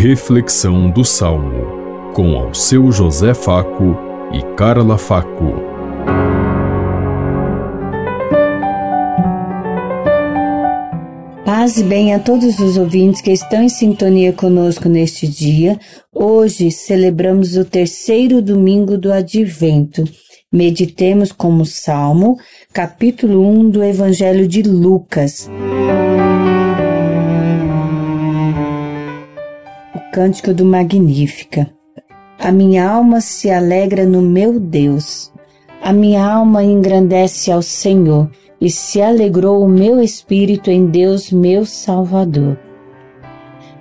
Reflexão do Salmo, com ao seu José Faco e Carla Faco. Paz e bem a todos os ouvintes que estão em sintonia conosco neste dia. Hoje celebramos o terceiro domingo do Advento. Meditemos como Salmo, capítulo 1 do Evangelho de Lucas. Cântico do Magnífica. A minha alma se alegra no meu Deus. A minha alma engrandece ao Senhor, e se alegrou o meu espírito em Deus, meu Salvador.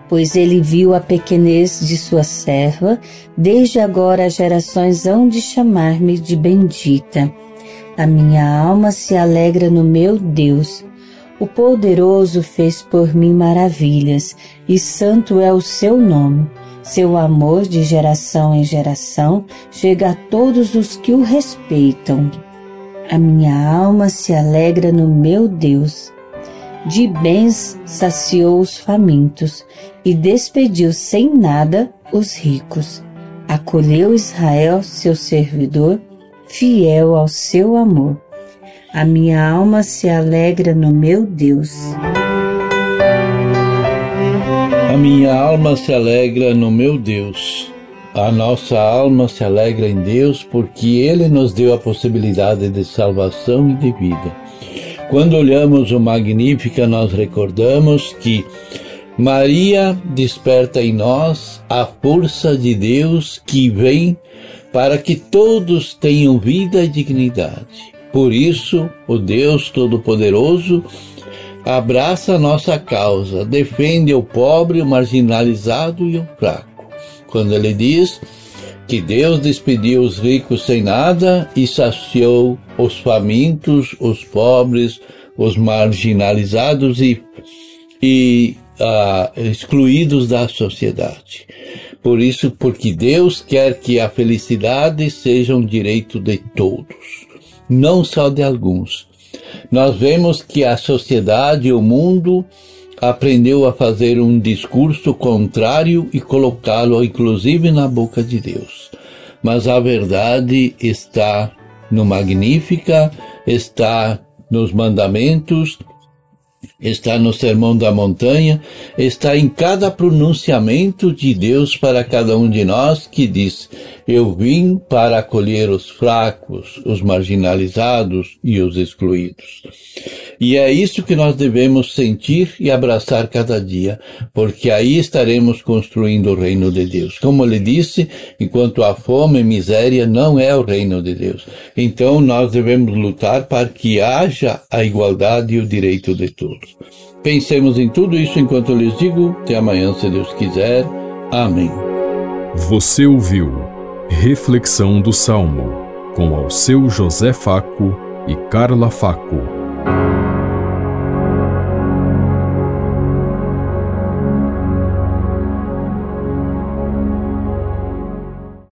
Pois ele viu a pequenez de sua serva, desde agora as gerações hão de chamar-me de bendita. A minha alma se alegra no meu Deus, o poderoso fez por mim maravilhas, e santo é o seu nome. Seu amor de geração em geração chega a todos os que o respeitam. A minha alma se alegra no meu Deus. De bens saciou os famintos e despediu sem nada os ricos. Acolheu Israel, seu servidor, fiel ao seu amor. A minha alma se alegra no meu Deus. A minha alma se alegra no meu Deus. A nossa alma se alegra em Deus porque Ele nos deu a possibilidade de salvação e de vida. Quando olhamos o Magnífica, nós recordamos que Maria desperta em nós a força de Deus que vem para que todos tenham vida e dignidade. Por isso, o Deus Todo-Poderoso abraça a nossa causa, defende o pobre, o marginalizado e o fraco. Quando ele diz que Deus despediu os ricos sem nada e saciou os famintos, os pobres, os marginalizados e, e uh, excluídos da sociedade. Por isso, porque Deus quer que a felicidade seja um direito de todos não só de alguns. Nós vemos que a sociedade, o mundo, aprendeu a fazer um discurso contrário e colocá-lo inclusive na boca de Deus. Mas a verdade está no Magnífica, está nos mandamentos, está no Sermão da Montanha, está em cada pronunciamento de Deus para cada um de nós que diz: Eu vim para acolher os fracos, os marginalizados e os excluídos. E é isso que nós devemos sentir e abraçar cada dia, porque aí estaremos construindo o reino de Deus. Como ele disse, enquanto há fome e miséria, não é o reino de Deus. Então nós devemos lutar para que haja a igualdade e o direito de todos. Pensemos em tudo isso enquanto eu lhes digo. Até amanhã, se Deus quiser. Amém. Você ouviu Reflexão do Salmo com ao seu José Faco e Carla Faco.